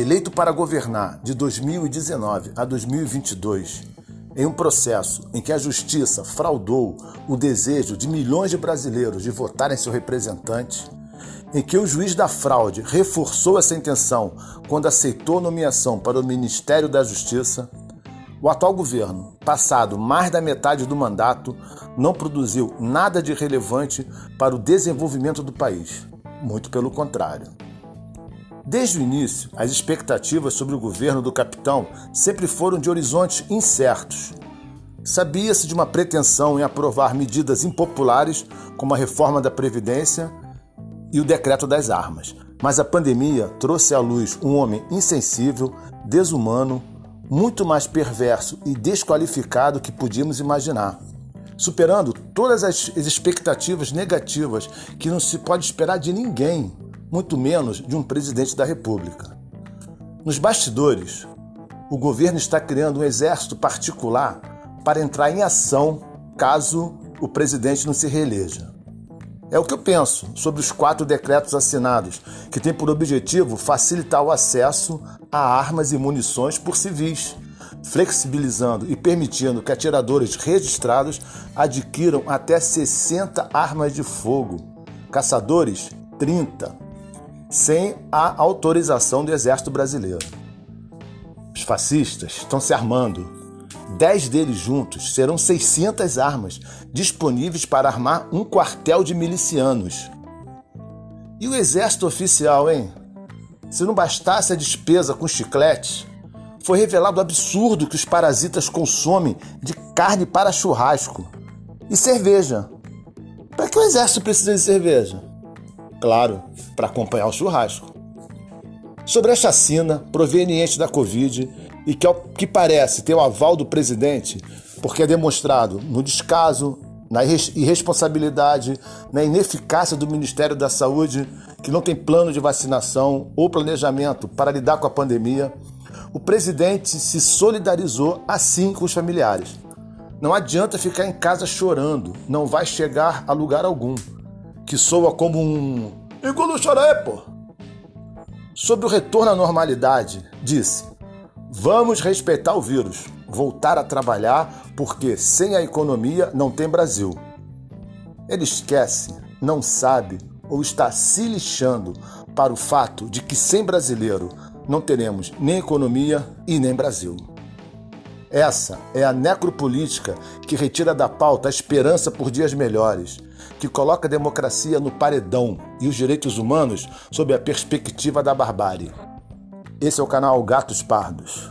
eleito para governar de 2019 a 2022, em um processo em que a justiça fraudou o desejo de milhões de brasileiros de votarem seu representante, em que o juiz da fraude reforçou essa intenção quando aceitou nomeação para o Ministério da Justiça, o atual governo, passado mais da metade do mandato, não produziu nada de relevante para o desenvolvimento do país. Muito pelo contrário. Desde o início, as expectativas sobre o governo do capitão sempre foram de horizontes incertos. Sabia-se de uma pretensão em aprovar medidas impopulares, como a reforma da Previdência e o decreto das armas. Mas a pandemia trouxe à luz um homem insensível, desumano, muito mais perverso e desqualificado que podíamos imaginar, superando todas as expectativas negativas que não se pode esperar de ninguém, muito menos de um presidente da República. Nos bastidores, o governo está criando um exército particular para entrar em ação caso o presidente não se reeleja. É o que eu penso sobre os quatro decretos assinados, que têm por objetivo facilitar o acesso a armas e munições por civis, flexibilizando e permitindo que atiradores registrados adquiram até 60 armas de fogo, caçadores 30, sem a autorização do Exército Brasileiro. Os fascistas estão se armando Dez deles juntos serão 600 armas disponíveis para armar um quartel de milicianos. E o exército oficial, hein? Se não bastasse a despesa com chicletes, foi revelado o absurdo que os parasitas consomem de carne para churrasco e cerveja. Para que o exército precisa de cerveja? Claro, para acompanhar o churrasco. Sobre a chacina proveniente da Covid, e que, que parece, ter o aval do presidente, porque é demonstrado no descaso, na irresponsabilidade, na ineficácia do Ministério da Saúde, que não tem plano de vacinação ou planejamento para lidar com a pandemia, o presidente se solidarizou assim com os familiares. Não adianta ficar em casa chorando, não vai chegar a lugar algum. Que soa como um. Chorei, pô! Sobre o retorno à normalidade, disse: Vamos respeitar o vírus, voltar a trabalhar, porque sem a economia não tem Brasil. Ele esquece, não sabe ou está se lixando para o fato de que sem brasileiro não teremos nem economia e nem Brasil. Essa é a necropolítica que retira da pauta a esperança por dias melhores, que coloca a democracia no paredão e os direitos humanos sob a perspectiva da barbárie. Esse é o canal Gatos Pardos.